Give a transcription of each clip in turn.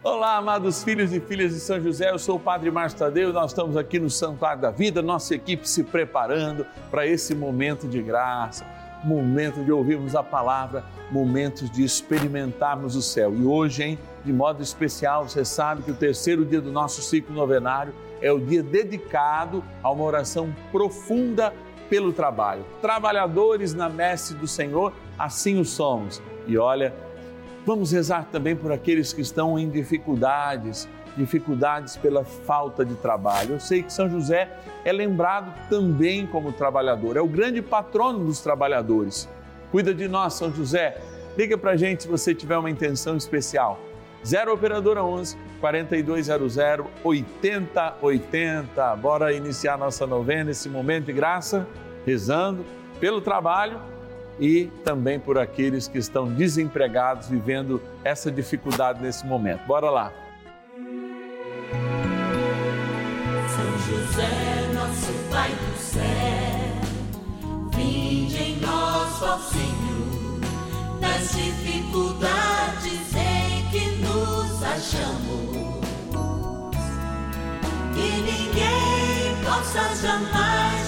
Olá, amados filhos e filhas de São José, eu sou o Padre Márcio Tadeu, nós estamos aqui no Santuário da Vida, nossa equipe se preparando para esse momento de graça, momento de ouvirmos a palavra, momentos de experimentarmos o céu. E hoje, hein, de modo especial, você sabe que o terceiro dia do nosso ciclo novenário é o dia dedicado a uma oração profunda pelo trabalho. Trabalhadores na messe do Senhor, assim o somos. E olha, Vamos rezar também por aqueles que estão em dificuldades, dificuldades pela falta de trabalho. Eu sei que São José é lembrado também como trabalhador, é o grande patrono dos trabalhadores. Cuida de nós, São José. Liga para a gente se você tiver uma intenção especial. 0 Operadora 11 4200 8080. Bora iniciar nossa novena, esse momento de graça, rezando pelo trabalho e também por aqueles que estão desempregados, vivendo essa dificuldade nesse momento. Bora lá. São José, nosso Pai do céu, vinde em nós, ó Senhor, nas dificuldades em que nos achamos. Que ninguém possa jamais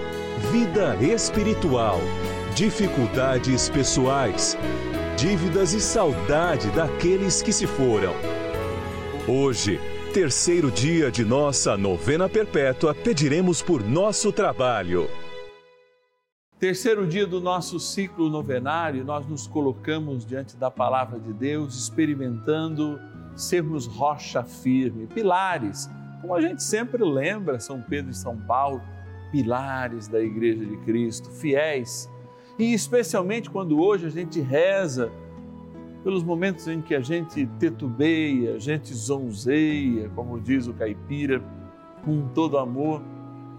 vida espiritual, dificuldades pessoais, dívidas e saudade daqueles que se foram. Hoje, terceiro dia de nossa novena perpétua, pediremos por nosso trabalho. Terceiro dia do nosso ciclo novenário, nós nos colocamos diante da palavra de Deus, experimentando sermos rocha firme, pilares, como a gente sempre lembra São Pedro e São Paulo pilares da Igreja de Cristo, fiéis. E especialmente quando hoje a gente reza pelos momentos em que a gente tetubeia, a gente zonzeia, como diz o caipira, com todo amor,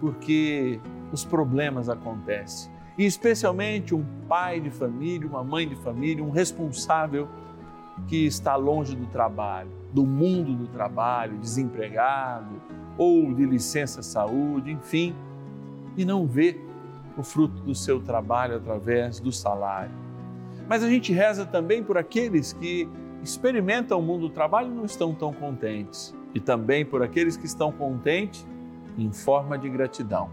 porque os problemas acontecem. E especialmente um pai de família, uma mãe de família, um responsável que está longe do trabalho, do mundo do trabalho, desempregado ou de licença saúde, enfim e não vê o fruto do seu trabalho através do salário. Mas a gente reza também por aqueles que experimentam o mundo do trabalho e não estão tão contentes, e também por aqueles que estão contentes em forma de gratidão.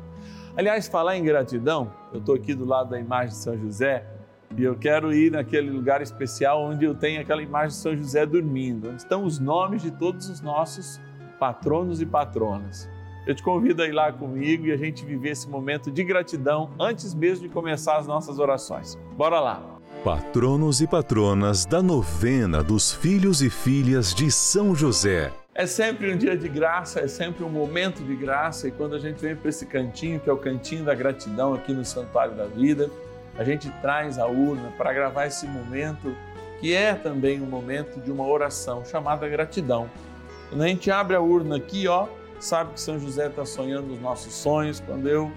Aliás, falar em gratidão, eu estou aqui do lado da imagem de São José e eu quero ir naquele lugar especial onde eu tenho aquela imagem de São José dormindo, onde estão os nomes de todos os nossos patronos e patronas. Eu te convido a ir lá comigo e a gente viver esse momento de gratidão antes mesmo de começar as nossas orações. Bora lá! Patronos e patronas da novena dos filhos e filhas de São José. É sempre um dia de graça, é sempre um momento de graça e quando a gente vem para esse cantinho, que é o cantinho da gratidão aqui no Santuário da Vida, a gente traz a urna para gravar esse momento que é também um momento de uma oração chamada gratidão. Quando a gente abre a urna aqui, ó, sabe que São José está sonhando os nossos sonhos. Quando eu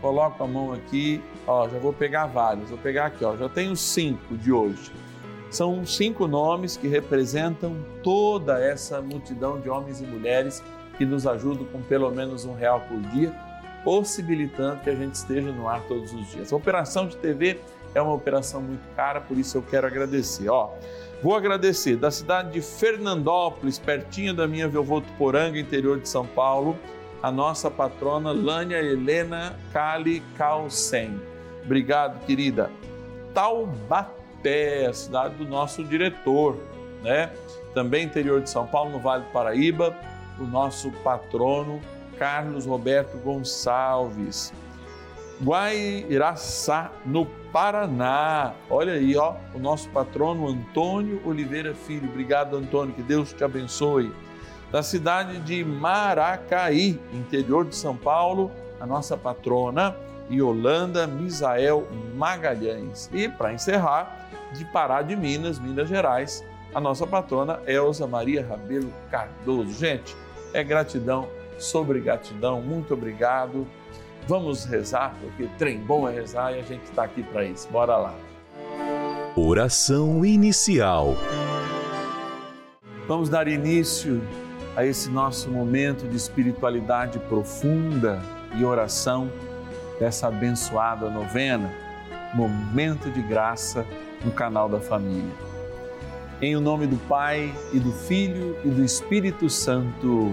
coloco a mão aqui, ó, já vou pegar vários. Vou pegar aqui, ó, já tenho cinco de hoje. São cinco nomes que representam toda essa multidão de homens e mulheres que nos ajudam com pelo menos um real por dia, possibilitando que a gente esteja no ar todos os dias. A operação de TV é uma operação muito cara, por isso eu quero agradecer. Ó, Vou agradecer da cidade de Fernandópolis, pertinho da minha Votuporanga, interior de São Paulo, a nossa patrona Lânia Helena Cali Calcem. Obrigado, querida. Taubaté, a cidade do nosso diretor, né? Também interior de São Paulo, no Vale do Paraíba, o nosso patrono Carlos Roberto Gonçalves. Guairaçá, no Paraná. Olha aí, ó, o nosso patrono Antônio Oliveira Filho. Obrigado, Antônio, que Deus te abençoe. Da cidade de Maracaí, interior de São Paulo, a nossa patrona Yolanda Misael Magalhães. E para encerrar, de Pará de Minas, Minas Gerais, a nossa patrona Elza Maria Rabelo Cardoso. Gente, é gratidão sobre gratidão. Muito obrigado. Vamos rezar, porque trem bom é rezar e a gente está aqui para isso. Bora lá. Oração inicial. Vamos dar início a esse nosso momento de espiritualidade profunda e oração dessa abençoada novena, Momento de Graça no canal da Família. Em o nome do Pai e do Filho e do Espírito Santo.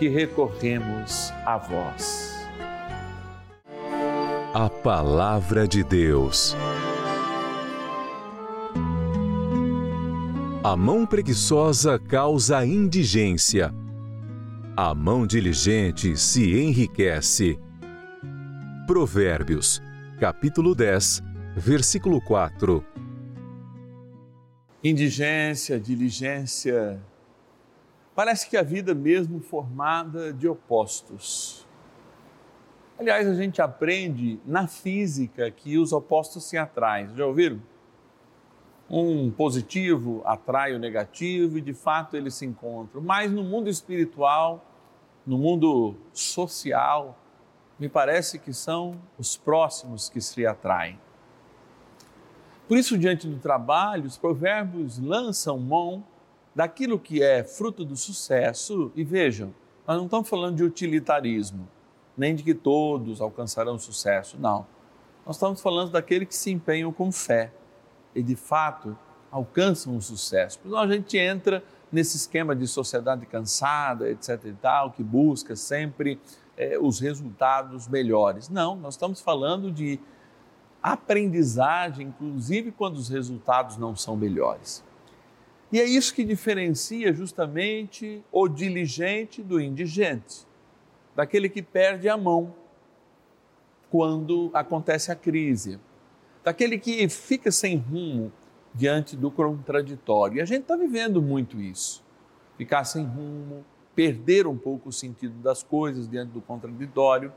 que recorremos a vós. A Palavra de Deus. A mão preguiçosa causa indigência. A mão diligente se enriquece. Provérbios, capítulo 10, versículo 4. Indigência, diligência, Parece que a vida mesmo formada de opostos. Aliás, a gente aprende na física que os opostos se atraem. Já ouviram? Um positivo atrai o negativo e de fato eles se encontram. Mas no mundo espiritual, no mundo social, me parece que são os próximos que se atraem. Por isso, diante do trabalho, os provérbios lançam mão daquilo que é fruto do sucesso, e vejam, nós não estamos falando de utilitarismo, nem de que todos alcançarão sucesso, não. Nós estamos falando daquele que se empenham com fé e de fato alcançam o sucesso. Porque a gente entra nesse esquema de sociedade cansada, etc e tal, que busca sempre é, os resultados melhores. Não, nós estamos falando de aprendizagem, inclusive quando os resultados não são melhores. E é isso que diferencia justamente o diligente do indigente, daquele que perde a mão quando acontece a crise, daquele que fica sem rumo diante do contraditório. E a gente está vivendo muito isso. Ficar sem rumo, perder um pouco o sentido das coisas diante do contraditório,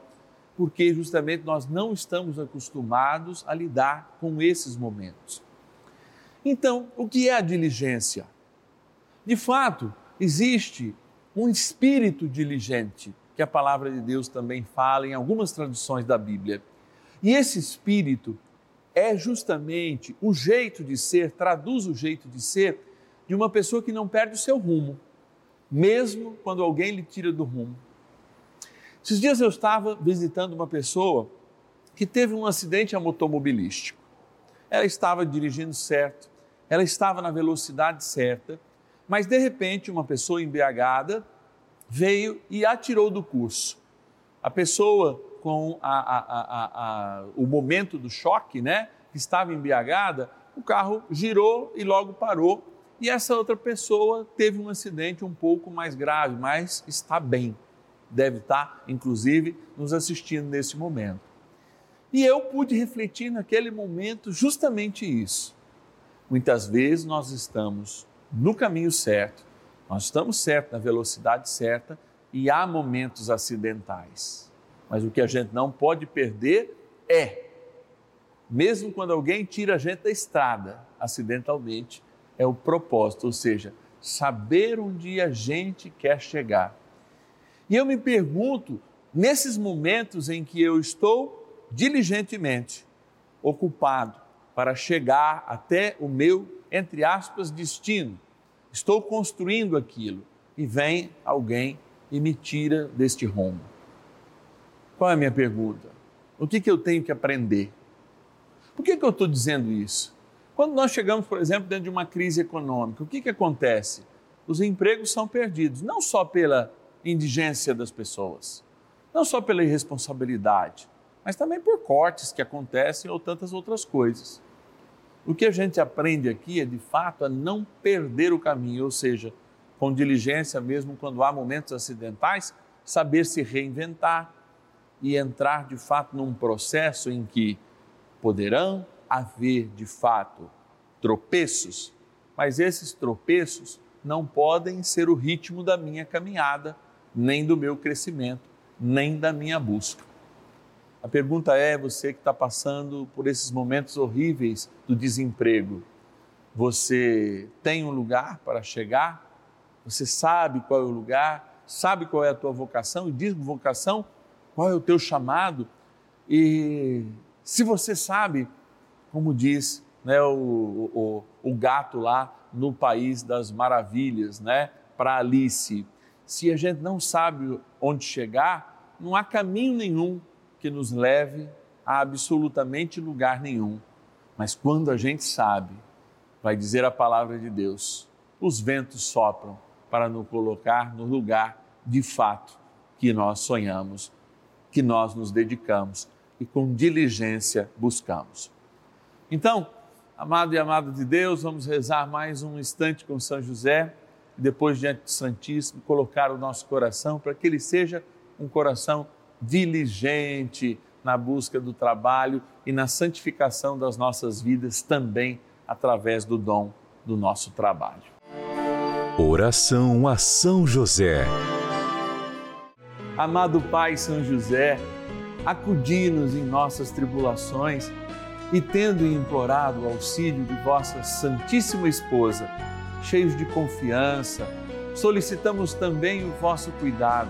porque justamente nós não estamos acostumados a lidar com esses momentos. Então, o que é a diligência? De fato, existe um espírito diligente que a palavra de Deus também fala em algumas traduções da Bíblia. E esse espírito é justamente o jeito de ser, traduz o jeito de ser de uma pessoa que não perde o seu rumo, mesmo quando alguém lhe tira do rumo. Esses dias eu estava visitando uma pessoa que teve um acidente automobilístico. Ela estava dirigindo certo, ela estava na velocidade certa, mas de repente uma pessoa embriagada veio e atirou do curso. A pessoa com a, a, a, o momento do choque, né, que estava embriagada, o carro girou e logo parou. E essa outra pessoa teve um acidente um pouco mais grave, mas está bem. Deve estar, inclusive, nos assistindo nesse momento. E eu pude refletir naquele momento justamente isso. Muitas vezes nós estamos no caminho certo, nós estamos certos na velocidade certa e há momentos acidentais. Mas o que a gente não pode perder é, mesmo quando alguém tira a gente da estrada acidentalmente, é o propósito, ou seja, saber onde a gente quer chegar. E eu me pergunto, nesses momentos em que eu estou diligentemente ocupado para chegar até o meu, entre aspas, destino, estou construindo aquilo e vem alguém e me tira deste rumo. Qual é a minha pergunta? O que, que eu tenho que aprender? Por que, que eu estou dizendo isso? Quando nós chegamos, por exemplo, dentro de uma crise econômica, o que, que acontece? Os empregos são perdidos, não só pela indigência das pessoas, não só pela irresponsabilidade, mas também por cortes que acontecem ou tantas outras coisas. O que a gente aprende aqui é, de fato, a não perder o caminho, ou seja, com diligência, mesmo quando há momentos acidentais, saber se reinventar e entrar, de fato, num processo em que poderão haver, de fato, tropeços, mas esses tropeços não podem ser o ritmo da minha caminhada, nem do meu crescimento, nem da minha busca. A pergunta é: você que está passando por esses momentos horríveis do desemprego, você tem um lugar para chegar? Você sabe qual é o lugar? Sabe qual é a tua vocação? E diz vocação, qual é o teu chamado? E se você sabe, como diz né, o, o, o gato lá no País das Maravilhas, né, para Alice, se a gente não sabe onde chegar, não há caminho nenhum que nos leve a absolutamente lugar nenhum. Mas quando a gente sabe, vai dizer a palavra de Deus, os ventos sopram para nos colocar no lugar de fato que nós sonhamos, que nós nos dedicamos e com diligência buscamos. Então, amado e amado de Deus, vamos rezar mais um instante com São José e depois diante do Santíssimo colocar o nosso coração para que ele seja um coração diligente na busca do trabalho e na santificação das nossas vidas também através do dom do nosso trabalho. Oração a São José. Amado Pai São José, acudi-nos em nossas tribulações e, tendo implorado o auxílio de vossa Santíssima Esposa, cheios de confiança, solicitamos também o vosso cuidado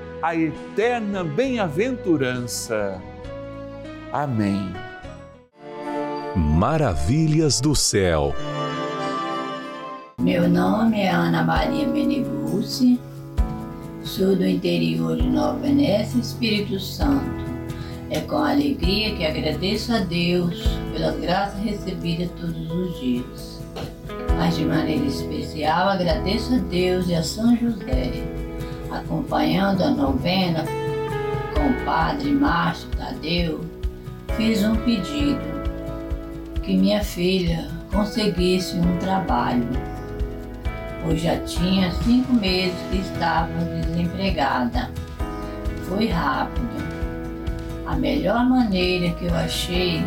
a eterna bem-aventurança. Amém. Maravilhas do céu. Meu nome é Ana Maria Meneguzzi, sou do interior de Nova Venécia, Espírito Santo. É com alegria que agradeço a Deus pelas graças recebidas todos os dias. Mas de maneira especial agradeço a Deus e a São José, acompanhando a novena com o Padre Márcio Tadeu, fiz um pedido que minha filha conseguisse um trabalho pois já tinha cinco meses que estava desempregada. Foi rápido. A melhor maneira que eu achei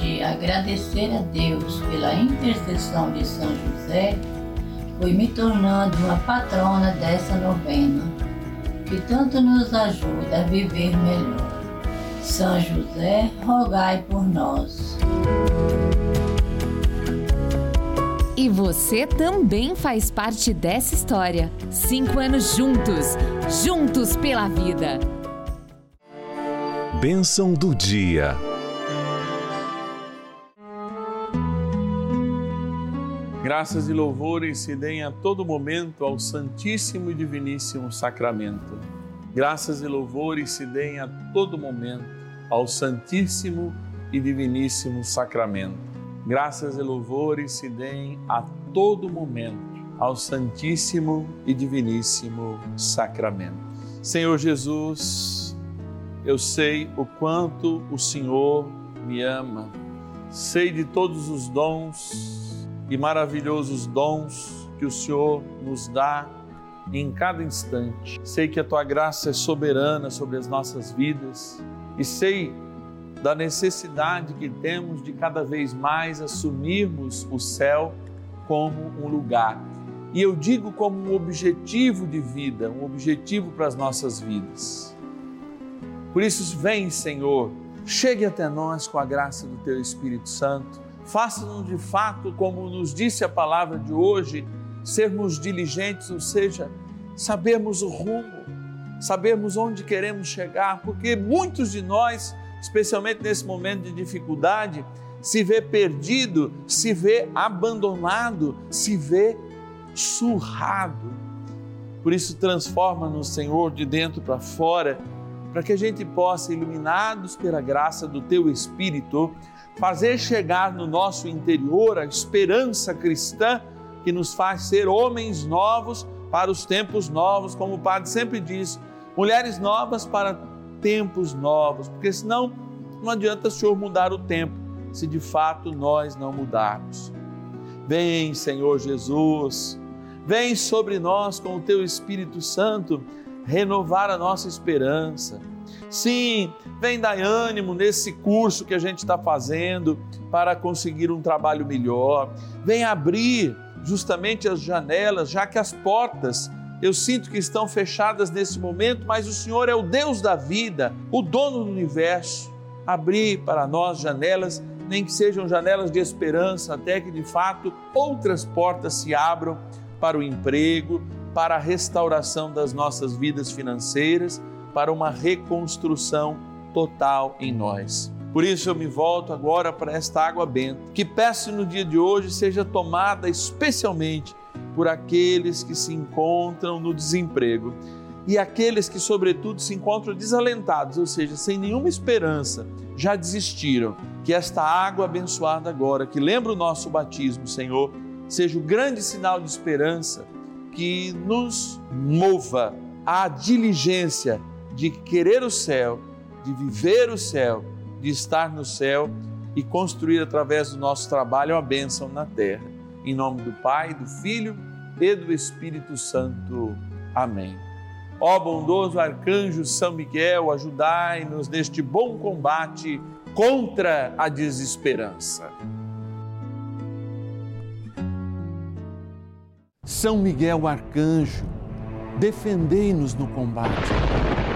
de agradecer a Deus pela intercessão de São José foi me tornando uma patrona dessa novena, que tanto nos ajuda a viver melhor. São José, rogai por nós. E você também faz parte dessa história. Cinco anos juntos, juntos pela vida. Bênção do dia. Graças e louvores se deem a todo momento ao Santíssimo e Diviníssimo Sacramento. Graças e louvores se deem a todo momento ao Santíssimo e Diviníssimo Sacramento graças e louvores se deem a todo momento ao Santíssimo e Diviníssimo Sacramento. Senhor Jesus, eu sei o quanto o Senhor me ama, sei de todos os dons e maravilhosos dons que o Senhor nos dá em cada instante. Sei que a tua graça é soberana sobre as nossas vidas e sei da necessidade que temos de cada vez mais assumirmos o céu como um lugar. E eu digo como um objetivo de vida, um objetivo para as nossas vidas. Por isso, vem, Senhor, chegue até nós com a graça do Teu Espírito Santo. Faça-nos de fato, como nos disse a palavra de hoje, sermos diligentes, ou seja, sabermos o rumo, sabermos onde queremos chegar, porque muitos de nós especialmente nesse momento de dificuldade, se vê perdido, se vê abandonado, se vê surrado. Por isso, transforma-nos, Senhor, de dentro para fora, para que a gente possa, iluminados pela graça do Teu Espírito, fazer chegar no nosso interior a esperança cristã que nos faz ser homens novos para os tempos novos, como o Padre sempre diz, mulheres novas para tempos novos, porque senão não adianta o Senhor mudar o tempo, se de fato nós não mudarmos. Vem, Senhor Jesus, vem sobre nós com o teu Espírito Santo renovar a nossa esperança. Sim, vem dar ânimo nesse curso que a gente está fazendo para conseguir um trabalho melhor. Vem abrir justamente as janelas, já que as portas eu sinto que estão fechadas nesse momento, mas o Senhor é o Deus da vida, o dono do universo. Abrir para nós janelas, nem que sejam janelas de esperança, até que de fato outras portas se abram para o emprego, para a restauração das nossas vidas financeiras, para uma reconstrução total em nós. Por isso eu me volto agora para esta água benta, que peço no dia de hoje seja tomada especialmente por aqueles que se encontram no desemprego e aqueles que, sobretudo, se encontram desalentados, ou seja, sem nenhuma esperança, já desistiram. Que esta água abençoada agora, que lembra o nosso batismo, Senhor, seja o grande sinal de esperança que nos mova à diligência de querer o céu, de viver o céu, de estar no céu e construir através do nosso trabalho a bênção na terra. Em nome do Pai, do Filho e do Espírito Santo. Amém. Ó bondoso arcanjo São Miguel, ajudai-nos neste bom combate contra a desesperança. São Miguel arcanjo, defendei-nos no combate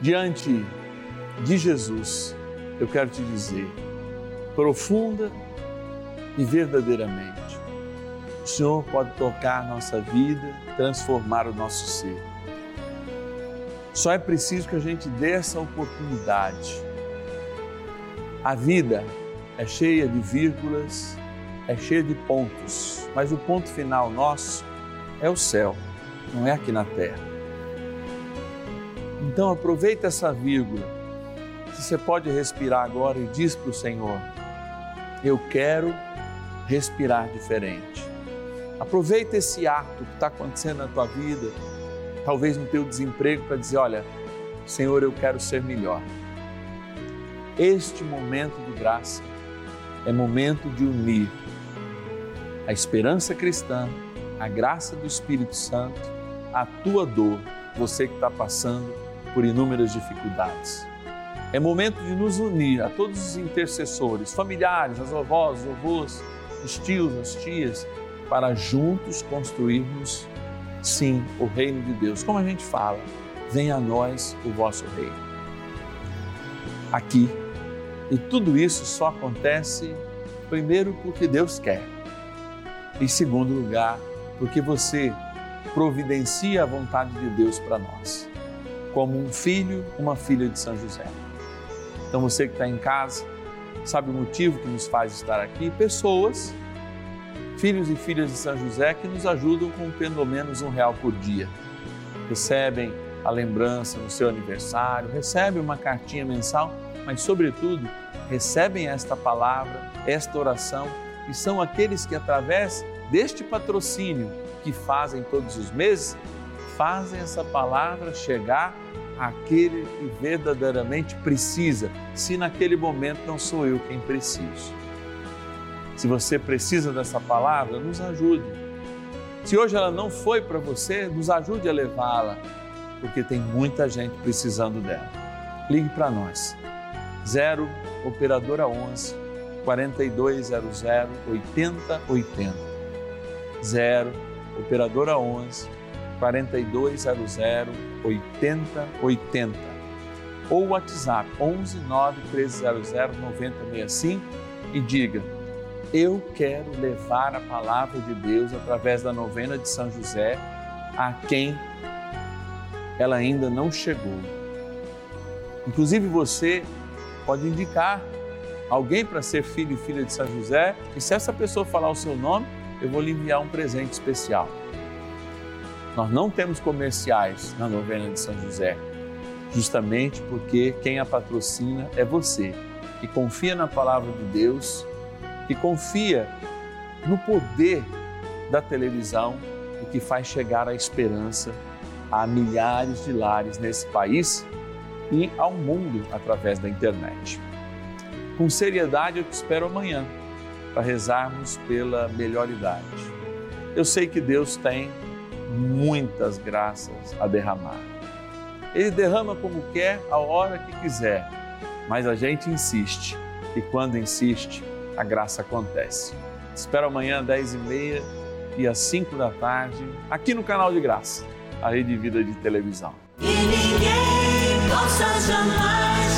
Diante de Jesus, eu quero te dizer, profunda e verdadeiramente, o Senhor pode tocar nossa vida, transformar o nosso ser. Só é preciso que a gente dê essa oportunidade. A vida é cheia de vírgulas, é cheia de pontos, mas o ponto final nosso é o céu, não é aqui na terra. Então aproveita essa vírgula. Se você pode respirar agora e diz para o Senhor: Eu quero respirar diferente. Aproveita esse ato que está acontecendo na tua vida, talvez no teu desemprego, para dizer: Olha, Senhor, eu quero ser melhor. Este momento de graça é momento de unir a esperança cristã, a graça do Espírito Santo, a tua dor, você que está passando por inúmeras dificuldades. É momento de nos unir a todos os intercessores, familiares, as avós, os avós, os tios, as tias, para juntos construirmos, sim, o reino de Deus. Como a gente fala, venha a nós o vosso reino. Aqui. E tudo isso só acontece, primeiro, porque Deus quer. Em segundo lugar, porque você providencia a vontade de Deus para nós como um filho, uma filha de São José. Então você que está em casa, sabe o motivo que nos faz estar aqui? Pessoas, filhos e filhas de São José, que nos ajudam com pelo menos um real por dia. Recebem a lembrança no seu aniversário, recebem uma cartinha mensal, mas, sobretudo, recebem esta palavra, esta oração, e são aqueles que, através deste patrocínio que fazem todos os meses, fazem essa palavra chegar àquele que verdadeiramente precisa, se naquele momento não sou eu quem preciso. Se você precisa dessa palavra, nos ajude. Se hoje ela não foi para você, nos ajude a levá-la, porque tem muita gente precisando dela. Ligue para nós. 0 operadora 11 4200 8080. 0 operadora 11 4200 8080 ou WhatsApp 11 9 1300 9065 e diga: Eu quero levar a palavra de Deus através da novena de São José a quem ela ainda não chegou. Inclusive você pode indicar alguém para ser filho e filha de São José, e se essa pessoa falar o seu nome, eu vou lhe enviar um presente especial. Nós não temos comerciais na novena de São José, justamente porque quem a patrocina é você, que confia na palavra de Deus, que confia no poder da televisão e que faz chegar a esperança a milhares de lares nesse país e ao mundo através da internet. Com seriedade, eu te espero amanhã para rezarmos pela melhor idade. Eu sei que Deus tem muitas graças a derramar. Ele derrama como quer, a hora que quiser, mas a gente insiste e quando insiste, a graça acontece. Espero amanhã às 10 e e às 5 da tarde, aqui no canal de Graça, a Rede Vida de Televisão. E ninguém possa jamais